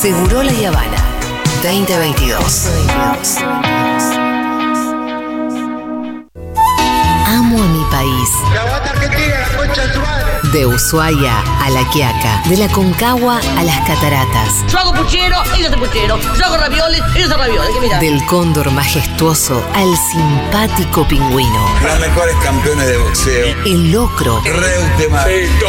Seguro La Habana 2022. Amo a mi país. De Ushuaia a La Quiaca, de la Concagua a las Cataratas, Yo hago puchero, ellos hacen puchero. Yo hago ravioles, ellos hacen ravioles. Del cóndor majestuoso al simpático pingüino, Los mejores campeones de boxeo. el locro, Reutemann,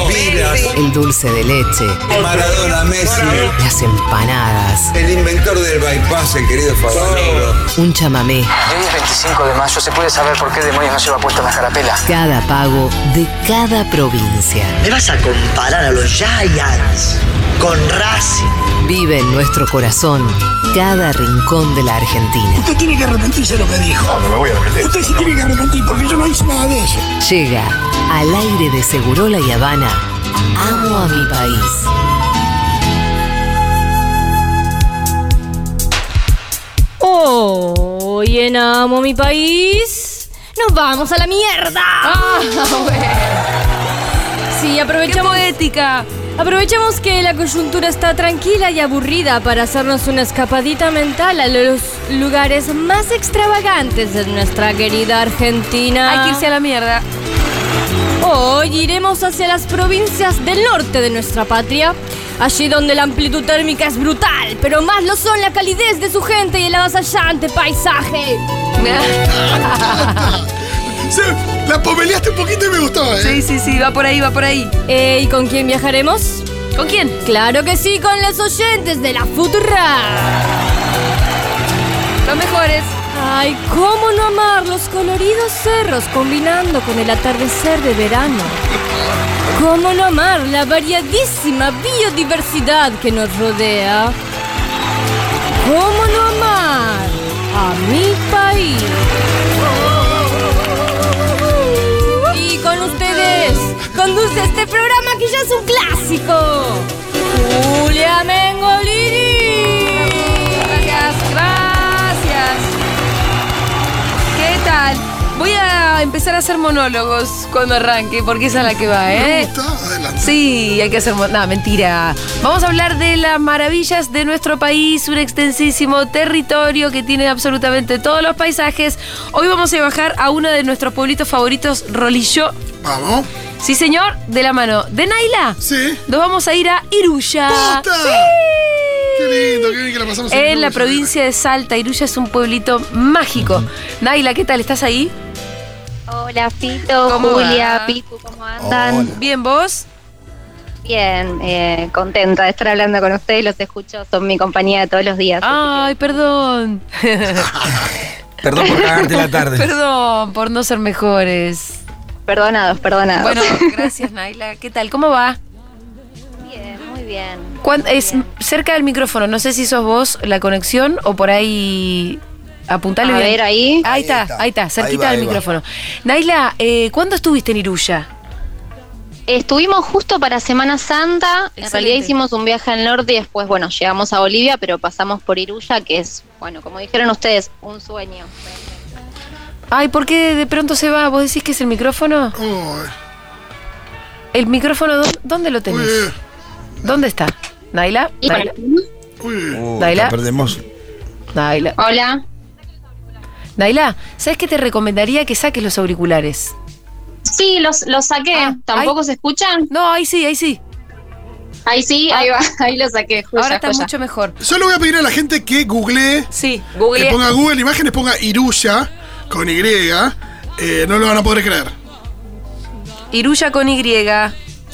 Vilas, el dulce de leche, Maradona, Messi, las empanadas, el inventor del bypass, el querido Favaloro. un chamamé, Hoy es 25 de mayo, ¿se puede saber por qué demonios no lleva puesta la carapela? Cada pago de cada provincia. ¿Me vas a comparar a los Giants con Racing? Vive en nuestro corazón cada rincón de la Argentina. Usted tiene que arrepentirse de lo que dijo. No, me voy a arrepentir. Usted sí tiene que arrepentir porque yo no hice nada de eso. Llega al aire de Segurola y Habana. Amo a mi país. Hoy en Amo mi país. Nos vamos a la mierda. Ah, bueno. Sí, ¡Qué aprovechamos. poética! Aprovechamos que la coyuntura está tranquila y aburrida para hacernos una escapadita mental a los lugares más extravagantes de nuestra querida Argentina. Hay que irse a la mierda. Hoy iremos hacia las provincias del norte de nuestra patria, allí donde la amplitud térmica es brutal, pero más lo son la calidez de su gente y el avasallante paisaje. Sí, la pomeleaste un poquito y me gustó, ¿eh? Sí, sí, sí, va por ahí, va por ahí. Eh, ¿Y con quién viajaremos? ¿Con quién? Claro que sí, con los oyentes de la Futura. Los mejores. Ay, cómo no amar los coloridos cerros combinando con el atardecer de verano. Cómo no amar la variadísima biodiversidad que nos rodea. Cómo no amar a mi país. Y con ustedes conduce este programa que ya es un clásico. Julia Mengolini. Voy a empezar a hacer monólogos cuando arranque, porque esa es la que va, ¿eh? gusta, adelante. Sí, hay que hacer... No, mentira. Vamos a hablar de las maravillas de nuestro país, un extensísimo territorio que tiene absolutamente todos los paisajes. Hoy vamos a viajar a uno de nuestros pueblitos favoritos, Rolillo. Vamos. Sí, señor, de la mano de Naila. Sí. Nos vamos a ir a Iruya. ¡Posta! Qué lindo, qué bien que la pasamos En la Iruya, provincia de Salta, Iruya es un pueblito mágico. Naila, ¿qué tal? ¿Estás ahí? Hola Fito, ¿Cómo Julia, va? Pitu, ¿cómo andan? Hola. Bien, ¿vos? Bien, eh, contenta de estar hablando con ustedes, los escucho, son mi compañía de todos los días. Ay, perdón. Perdón por cagarte la tarde. Perdón por no ser mejores. Perdonados, perdonados. Bueno, gracias, Naila. ¿Qué tal? ¿Cómo va? bien, muy bien. ¿Cuán- es cerca del micrófono. No sé si sos vos la conexión o por ahí. Apuntale A bien. ver, ahí. Ahí está, está. ahí está, cerquita Ahí va, del ahí va. micrófono. Naila, eh, ¿cuándo estuviste en Iruya? Estuvimos justo para Semana Santa, en realidad hicimos un viaje al norte y después, bueno, llegamos a Bolivia, pero pasamos por Iruya, que es, bueno, como dijeron ustedes, un sueño. Ay, ¿por qué de pronto se va? ¿Vos decís que es el micrófono? Uy, ¿El micrófono dó- dónde lo tenés? uy, ¿Dónde está? ¿Naila? Y ¿Naila? uy. Naila. la perdemos. Naila. Hola. Naila, ¿sabes qué te recomendaría que saques los auriculares? Sí, los, los saqué. Ah, ¿Tampoco ahí. se escuchan? No, ahí sí, ahí sí. Ahí sí, ahí va, ahí lo saqué. Joya, Ahora está joya. mucho mejor. Yo le voy a pedir a la gente que googlee, Sí, que Google. ponga Google Imágenes, ponga Iruya con Y. eh, no lo van a poder creer. Iruya con Y.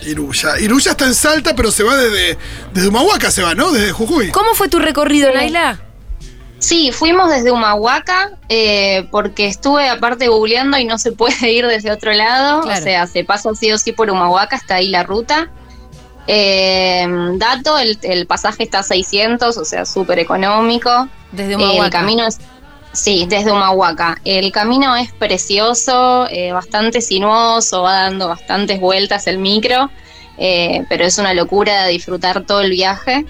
Iruya. Iruya está en Salta, pero se va desde, desde Humahuaca, se va, ¿no? Desde Jujuy. ¿Cómo fue tu recorrido, Naila? Sí, fuimos desde Humahuaca eh, porque estuve aparte googleando y no se puede ir desde otro lado. Claro. O sea, se pasa sí o sí por Humahuaca, está ahí la ruta. Eh, dato, el, el pasaje está a 600, o sea, súper económico. Desde Humahuaca. El camino es... Sí, desde Humahuaca. El camino es precioso, eh, bastante sinuoso, va dando bastantes vueltas el micro, eh, pero es una locura disfrutar todo el viaje.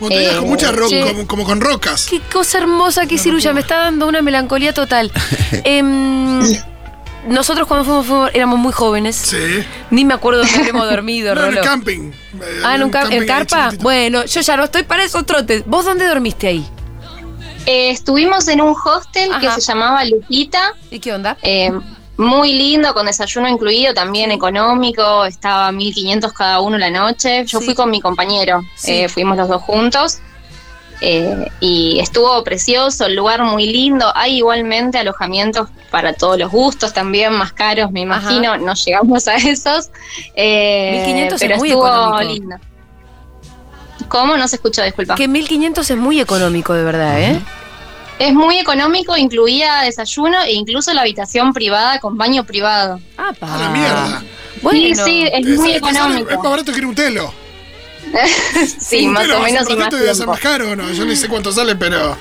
Montañas Eh, con muchas ro- sí. como, como con rocas. Qué cosa hermosa que Iruya, me está dando una melancolía total. Em, nosotros cuando fuimos, fuimos- éramos muy jóvenes. Sí. Ni me acuerdo dónde hemos dormido, No, en el camping. Eh, Ah, ¿en, un ca- camping en carpa? chiquitito. Bueno, yo ya no estoy para esos trotes. ¿Vos dónde dormiste ahí? Eh, estuvimos en un hostel que se llamaba Lupita. ¿Y qué onda? eh, muy lindo, con desayuno incluido, también económico, estaba 1500 cada uno la noche. Yo Sí. fui con mi compañero, Sí. eh, fuimos los dos juntos. eh, y estuvo precioso, el lugar muy lindo. Hay igualmente alojamientos para todos los gustos, también más caros, me Ajá. imagino. No llegamos a esos. eh, 1500 es pero muy estuvo económico. lindo. ¿Cómo? No se escuchó, disculpa. Que 1500 es muy económico, de verdad, ¿eh? Es muy económico, incluía desayuno e incluso la habitación privada con baño privado. Ah, A la mierda. Bueno, sí, sí, es Es- muy es- económico. Es más barato que ir un telo. Sí, Un más telo o menos y más a ser más caro, ¿no? Yo ni sé cuánto sale, pero.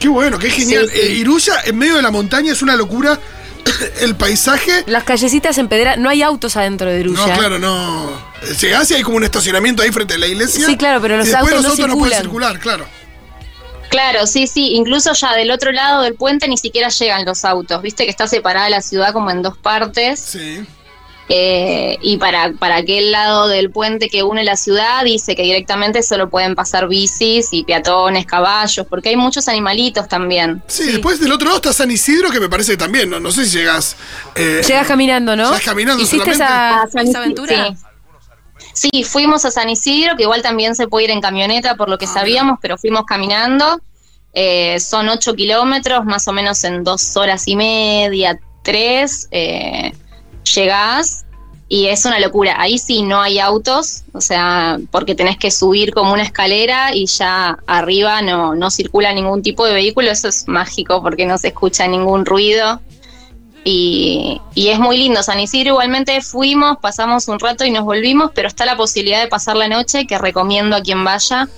Qué bueno, qué genial. Sí, sí. Eh, Iruya, en medio de la montaña, es una locura. El paisaje. Las callecitas en pedra, no hay autos adentro de No, Iruya. claro, no. Llegás y hay como un estacionamiento ahí frente a la iglesia. Sí, claro, pero los y después autos los no autos no pueden circular, claro. Claro, sí, sí. Incluso ya del otro lado del puente ni siquiera llegan los autos. Viste que está separada la ciudad como en dos partes. Sí. eh, y para, para aquel lado del puente que une la ciudad dice que directamente solo pueden pasar bicis y peatones, caballos, porque hay muchos animalitos también. Sí, después del otro lado está San Isidro, que me parece que también, no, no sé si llegás. eh, Llegas caminando, ¿no? Llegas caminando ¿Hiciste solamente. esa, Ah, San esa Isidro, aventura? sí. Sí, fuimos a San Isidro, que igual también se puede ir en camioneta por lo que sabíamos, pero fuimos caminando. Eh, son ocho kilómetros, más o menos en dos horas y media, tres. eh, llegás y es una locura. Ahí sí no hay autos, o sea, porque tenés que subir como una escalera y ya arriba no, no circula ningún tipo de vehículo. Eso es mágico porque no se escucha ningún ruido. Y, y es muy lindo. San Isidro igualmente fuimos, pasamos un rato y nos volvimos, pero está la posibilidad de pasar la noche que recomiendo a quien vaya,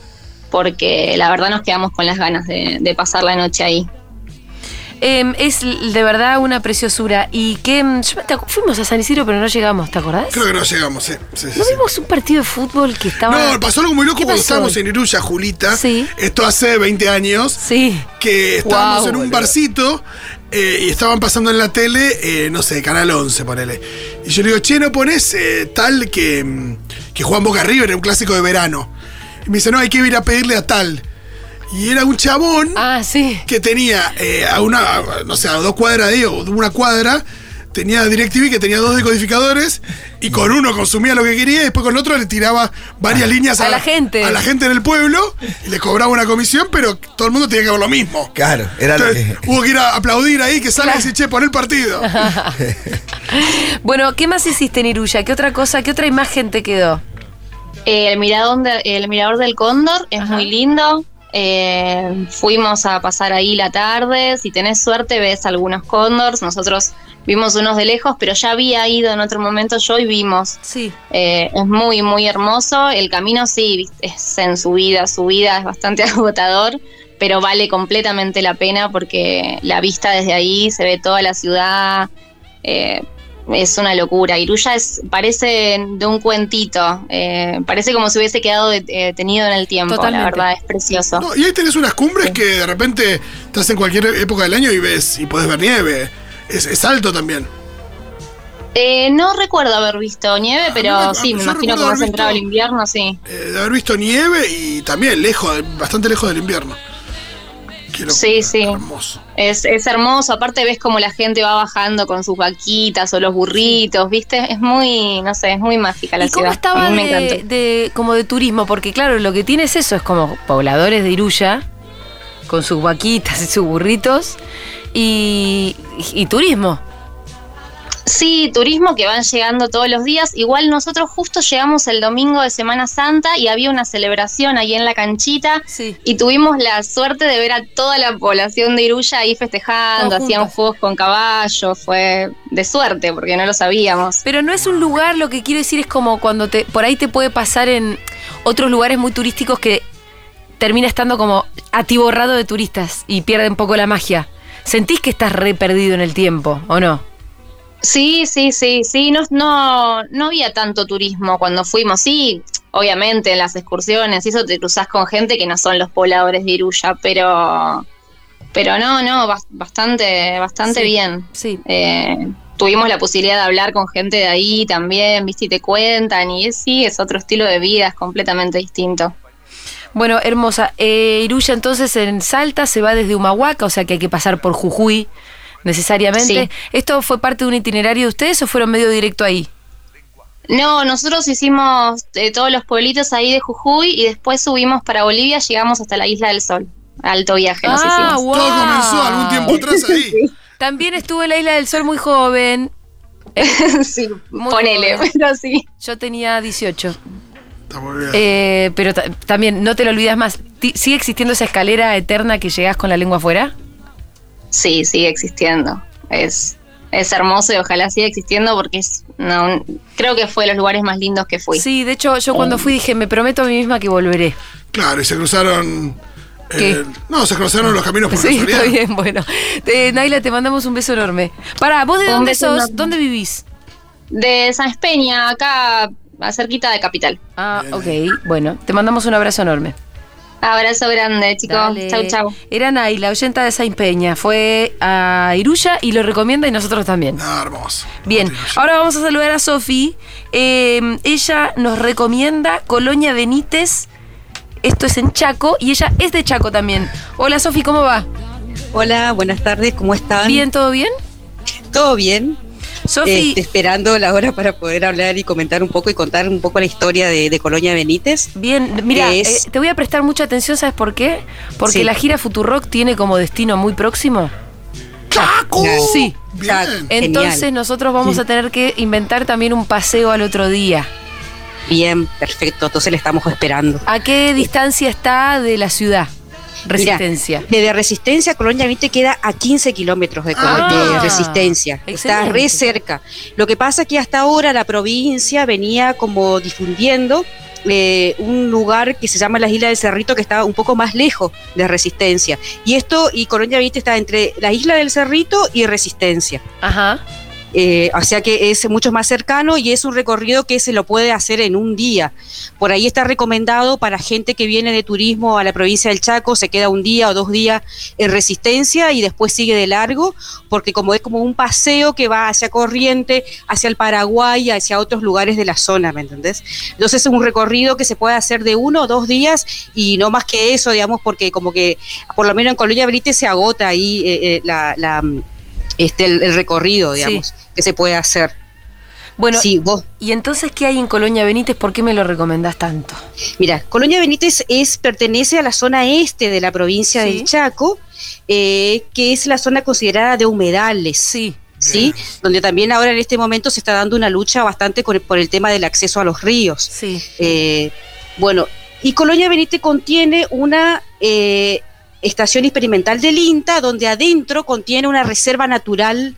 porque la verdad nos quedamos con las ganas de, de pasar la noche ahí. Em, es de verdad una preciosura. Y que em, yo te fuimos a San Isidro, pero no llegamos, ¿te acordás? Creo que no llegamos, sí. sí, sí, ¿No sí. vimos un partido de fútbol que estaba. No, pasó algo muy loco ¿Qué cuando estábamos en Iruya, Julita. Sí. Esto hace 20 años. Sí. Que estábamos en un boludo. barcito eh, y estaban pasando en la tele, eh, no sé, Canal 11, ponele. Y yo le digo, che, ¿no pones eh, tal que, mm, que Juan Boca River, un clásico de verano? Y me dice, no, hay que ir a pedirle a tal. Y era un chabón Ah, sí. que tenía eh, a una, no sé, a dos cuadras de o una cuadra, tenía DirecTV que tenía dos decodificadores y con uno consumía lo que quería y después con el otro le tiraba varias líneas A la gente. a la gente en el pueblo y le cobraba una comisión, pero todo el mundo tenía que ver lo mismo. Claro, era lo que. hubo que ir a aplaudir ahí, que salga y decir, che, pon el partido. Bueno, ¿qué más hiciste en Iruya? ¿Qué otra cosa, qué otra imagen te quedó? Eh, El mirador, de- el mirador del Cóndor es Ajá. muy lindo. Eh, fuimos a pasar ahí la tarde. Si tenés suerte, ves algunos cóndors. Nosotros vimos unos de lejos, pero ya había ido en otro momento yo y vimos. Sí. Eh, es muy, muy hermoso. El camino, sí, viste, es en subida, subida, es bastante agotador, pero vale completamente la pena porque la vista desde ahí se ve toda la ciudad. eh, es una locura. Iruya es, parece de un cuentito. eh, parece como si hubiese quedado de- detenido en el tiempo. Totalmente. La verdad, es precioso. No, y ahí tenés unas cumbres que de repente estás en cualquier época del año y ves y podés ver nieve. Es, es alto también. Eh, no recuerdo haber visto nieve, pero Ah, sí, yo me imagino que más entrado el invierno, sí. Eh, de haber visto nieve y también lejos, bastante lejos del invierno. Qué locura, Sí, sí. Hermoso. Es, es hermoso, aparte ves como la gente va bajando con sus vaquitas o los burritos, ¿viste? Es muy, no sé, es muy mágica la ¿Y cómo ciudad. estaba A mí me de, como de turismo? Porque claro, lo que tiene es eso, es como pobladores de Iruya, con sus vaquitas y sus burritos, y, y turismo. Sí, turismo que van llegando todos los días. Igual nosotros justo llegamos el domingo de Semana Santa y había una celebración ahí en la canchita Sí. y tuvimos la suerte de ver a toda la población de Iruya ahí festejando, Todos hacían juntos. juegos con caballos, fue de suerte porque no lo sabíamos. Pero no es un lugar, lo que quiero decir es como cuando te, por ahí te puede pasar en otros lugares muy turísticos que termina estando como atiborrado de turistas y pierde un poco la magia. ¿Sentís que estás re perdido en el tiempo o no? Sí, sí, sí, sí, no, no, no había tanto turismo cuando fuimos, sí, obviamente en las excursiones, y eso te cruzás con gente que no son los pobladores de Iruya, pero, Pero no, no, bas- bastante, bastante Sí, bien. sí. Eh, tuvimos la posibilidad de hablar con gente de ahí también, viste, y te cuentan, y es- sí, es otro estilo de vida, es completamente distinto. Bueno, hermosa. Eh, Iruya entonces en Salta se va desde Humahuaca, o sea que hay que pasar por Jujuy necesariamente. Sí. ¿Esto fue parte de un itinerario de ustedes o fueron medio directo ahí? No, nosotros hicimos eh, todos los pueblitos ahí de Jujuy y después subimos para Bolivia, llegamos hasta la Isla del Sol. Alto viaje nos Ah, hicimos. wow. Todo comenzó algún tiempo atrás ahí. También estuve en la Isla del Sol muy joven. sí, Muy ponele, joven. pero sí. Yo tenía 18. Está muy bien. Eh, pero ta- también, no te lo olvidas más, ¿sigue existiendo esa escalera eterna que llegás con la lengua afuera? Sí, sigue existiendo. Es, es hermoso y ojalá siga existiendo porque es, no, creo que fue de los lugares más lindos que fui. Sí, de hecho, yo cuando fui dije, me prometo a mí misma que volveré. Claro, y se cruzaron. ¿Qué? eh, no, se cruzaron los caminos por Sí, casualidad. está bien, bueno. Eh, Naila, te mandamos un beso enorme. Pará, ¿vos de Un dónde sos? enorme. ¿Dónde vivís? De San Espeña, acá cerquita de Capital. Ah, ok. Bueno, te mandamos un abrazo enorme. Abrazo grande, chicos. Dale. Chau, chau. Era Naila, oyenta de Saint Peña. Fue a Iruya y lo recomienda y nosotros también. Ah, hermoso. Bien, ahora vamos a saludar a Sofi. Eh, ella nos recomienda Colonia Benítez. Esto es en Chaco y ella es de Chaco también. Hola Sofi, ¿cómo va? Hola, buenas tardes, ¿cómo están? ¿Bien, todo bien? ¿Todo bien? Sofi, Este, esperando la hora para poder hablar y comentar un poco y contar un poco la historia de, de Colonia Benítez. bien, mira, es- eh, te voy a prestar mucha atención, ¿sabes por qué? Porque Sí. la gira Futurock tiene como destino muy próximo. ¡Chaco! Sí. Bien. Entonces Genial. nosotros vamos a tener que inventar también un paseo al otro día. Bien, perfecto, entonces le estamos esperando. ¿A qué distancia está de la ciudad? Resistencia. desde Resistencia, Colonia Benítez queda a 15 kilómetros de, Ah, de Resistencia. Está re cerca. Lo que pasa es que hasta ahora la provincia venía como difundiendo eh, un lugar que se llama las Islas del Cerrito, que está un poco más lejos de Resistencia. Y esto, y Colonia Benítez está entre la Isla del Cerrito y Resistencia. Ajá. Eh, o sea que es mucho más cercano y es un recorrido que se lo puede hacer en un día. Por ahí está recomendado para gente que viene de turismo a la provincia del Chaco, se queda un día o dos días en resistencia y después sigue de largo, porque como es como un paseo que va hacia Corriente, hacia el Paraguay, hacia otros lugares de la zona, ¿me entendés? Entonces es un recorrido que se puede hacer de uno o dos días y no más que eso, digamos, porque como que por lo menos en Colonia Benítez se agota ahí eh, eh, la este, el, el recorrido, Sí. digamos, que se puede hacer. Bueno, Sí, vos, ¿y entonces qué hay en Colonia Benítez? ¿Por qué me lo recomendás tanto? mira, Colonia Benítez es, pertenece a la zona este de la provincia Sí. del Chaco, eh, que es la zona considerada de humedales. Sí. ¿Sí? Donde también ahora en este momento se está dando una lucha bastante con el- por el tema del acceso a los ríos. Sí. Eh, bueno, y Colonia Benítez contiene una eh, estación experimental del INTA, donde adentro contiene una reserva natural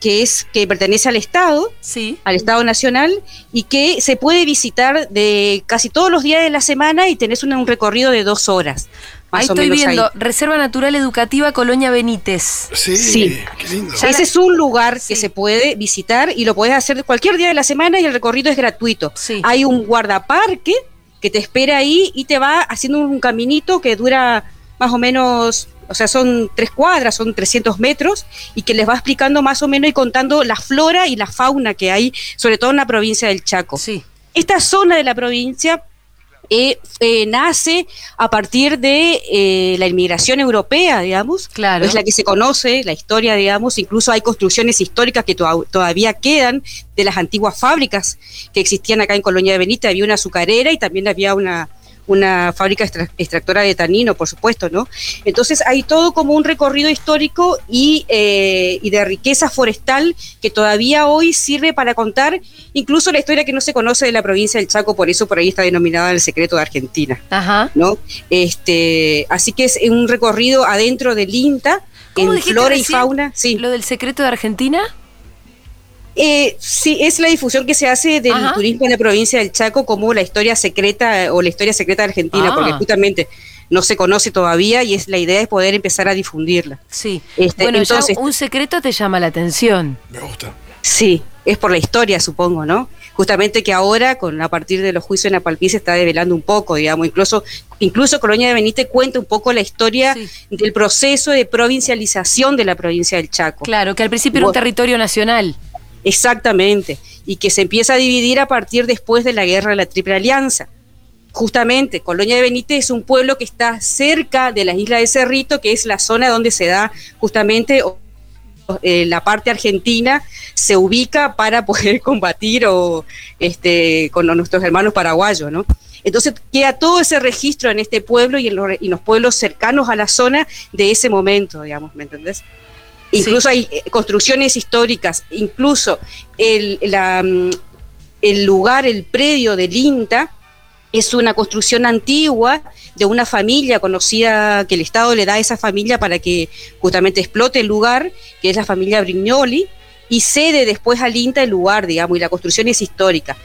que es que pertenece al Estado, Sí. al Estado Nacional, y que se puede visitar de casi todos los días de la semana y tenés un, un recorrido de dos horas. Más Ahí o estoy menos viendo, ahí. Reserva Natural Educativa Colonia Benítez. Sí, Sí. qué lindo. Ese es un lugar Sí. que se puede visitar y lo puedes hacer cualquier día de la semana y el recorrido es gratuito. Sí. Hay un guardaparque que te espera ahí y te va haciendo un caminito que dura más o menos, o sea, son tres cuadras, son 300 metros y que les va explicando más o menos y contando la flora y la fauna que hay, sobre todo en la provincia del Chaco. Sí. Esta zona de la provincia eh, eh, nace a partir de eh, la inmigración europea, digamos. Claro. Es la que se conoce, la historia, digamos. Incluso hay construcciones históricas que todavía quedan de las antiguas fábricas que existían acá en Colonia de Benítez. Había una azucarera y también había una, una fábrica extra- extractora de tanino, por supuesto, ¿no? Entonces hay todo como un recorrido histórico y, eh, y de riqueza forestal que todavía hoy sirve para contar incluso la historia que no se conoce de la provincia del Chaco, por eso por ahí está denominada el secreto de Argentina, Ajá. ¿no? Este, así que es un recorrido adentro del INTA, ¿Cómo en flora y fauna, sí. ¿Lo del secreto de Argentina? Eh, sí, es la difusión que se hace del Ajá. turismo en la provincia del Chaco como la historia secreta o la historia secreta de Argentina, Ah. porque justamente no se conoce todavía y es la idea es poder empezar a difundirla. Sí. Este, bueno, entonces- ya un secreto te llama la atención. Me gusta. Sí, es por la historia, supongo, ¿no? justamente que ahora, con a partir de los juicios en Apalpí, se está develando un poco, digamos, incluso, incluso Colonia de Benítez cuenta un poco la historia del proceso de provincialización de la provincia del Chaco. Claro, que al principio era un territorio nacional. Exactamente, y que se empieza a dividir a partir después de la guerra de la Triple Alianza. Justamente, Colonia de Benítez es un pueblo que está cerca de la isla de Cerrito, que es la zona donde se da justamente eh, la parte argentina se ubica para poder combatir o, este, con nuestros hermanos paraguayos, ¿no? Entonces queda todo ese registro en este pueblo y en, los, pueblos cercanos a la zona de ese momento, digamos, ¿me entendés? Incluso hay eh, construcciones históricas, incluso el, mm, el lugar, el predio del INTA, es una construcción antigua de una familia conocida que el Estado le da a esa familia para que justamente explote el lugar, que es la familia Brignoli, y cede después al INTA el lugar, digamos, y la construcción es histórica.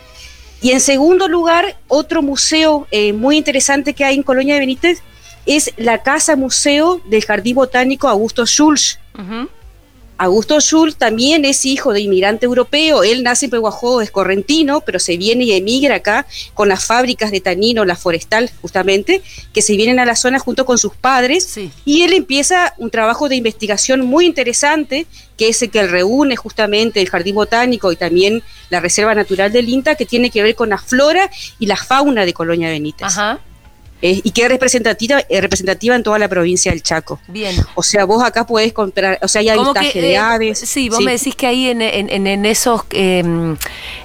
Y en segundo lugar, otro museo eh, muy interesante que hay en Colonia de Benítez es la Casa Museo del Jardín Botánico Augusto Schulz. Augusto Schultz también es hijo de inmigrante europeo, él nace en Pehuajó, es correntino, pero se viene y emigra acá con las fábricas de tanino, la forestal justamente, que se vienen a la zona junto con sus padres, y él empieza un trabajo de investigación muy interesante, que es el que reúne justamente el Jardín Botánico y también la Reserva Natural del INTA, que tiene que ver con la flora y la fauna de Colonia Benítez. Ajá. Eh, y que es representativa, eh, representativa en toda la provincia del Chaco. Bien. O sea, vos acá podés comprar, o sea, hay avistaje de eh, aves. Sí, vos me decís que ahí en, en, esos, em,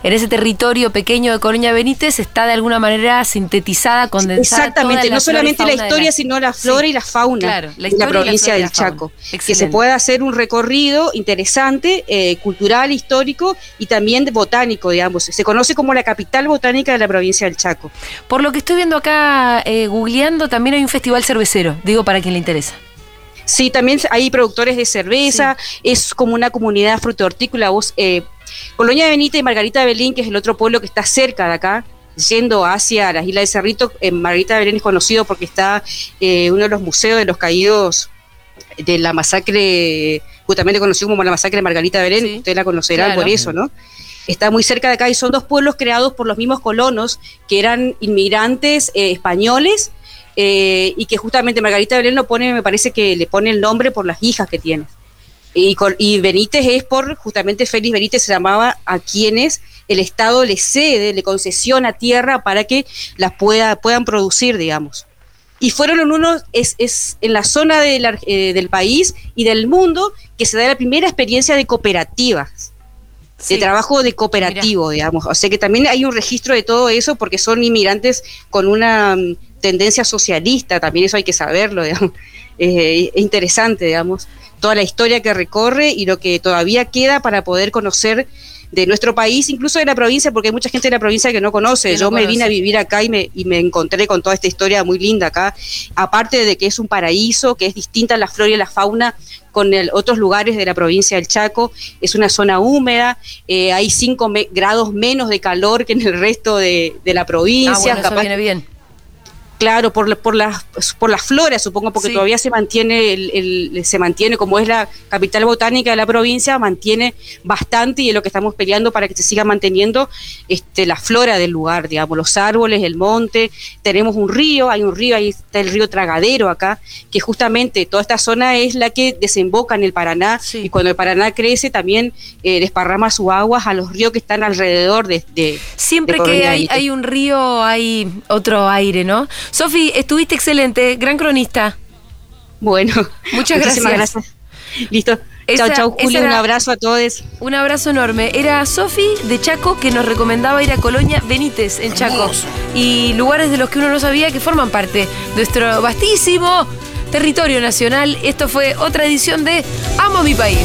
en ese territorio pequeño de Colonia Benítez está de alguna manera sintetizada, condensada. Exactamente, no solamente la historia, sino la flora y la fauna de la provincia del Chaco. Que se pueda hacer un recorrido interesante, cultural, histórico y también botánico, digamos. Se conoce como la capital botánica de la provincia del Chaco. Por lo que estoy viendo acá, googleando también hay un festival cervecero, digo para quien le interesa. Sí, también hay productores de cerveza, es como una comunidad fruto-hortícola. Eh, Colonia de Benita y Margarita de Belín, que es el otro pueblo que está cerca de acá, yendo hacia las Islas de Cerrito. en Margarita de Belén es conocido porque está eh, uno de los museos de los caídos de la masacre, justamente conocido como la masacre de Margarita de Belén, ustedes la conocerán por eso, ¿no? Está muy cerca de acá y son dos pueblos creados por los mismos colonos que eran inmigrantes eh, españoles eh, y que justamente Margarita Belén lo pone, me parece que le pone el nombre por las hijas que tiene. Y, Benítez es por, justamente Félix Benítez se llamaba a quienes el Estado le cede, le concesiona tierra para que las pueda, puedan producir, digamos. Y fueron en uno, es, es en la zona eh, del país y del mundo que se da la primera experiencia de cooperativas de trabajo de cooperativo, digamos. O sea que también hay un registro de todo eso porque son inmigrantes con una mm, tendencia socialista, también eso hay que saberlo, digamos. es interesante, digamos, toda la historia que recorre y lo que todavía queda para poder conocer de nuestro país, incluso de la provincia, porque hay mucha gente de la provincia que no conoce. Yo me vine a vivir acá y me, y me encontré con toda esta historia muy linda acá, aparte de que es un paraíso, que es distinta la flora y la fauna con el, otros lugares de la provincia del Chaco, es una zona húmeda, eh, hay 5 grados menos de calor que en el resto de, la provincia. Ah, bueno, viene bien Claro, por, por, las, por las flores, supongo, porque todavía se mantiene, el, se mantiene, como es la capital botánica de la provincia, mantiene bastante y es lo que estamos peleando para que se siga manteniendo este, la flora del lugar, digamos, los árboles, el monte. Tenemos un río, hay un río, ahí está el río Tragadero acá, que justamente toda esta zona es la que desemboca en el Paraná y cuando el Paraná crece también eh, desparrama sus aguas a los ríos que están alrededor de... de Siempre que hay, hay un río hay otro aire, ¿no? Sofi, estuviste excelente, gran cronista. Bueno, muchas gracias. gracias. Listo. chao, chao, Julio. un abrazo a todos. Un abrazo enorme. Era Sofi de Chaco que nos recomendaba ir a Colonia Benítez en Chaco. Y lugares de los que uno no sabía que forman parte de nuestro vastísimo territorio nacional. Esto fue otra edición de Amo mi país.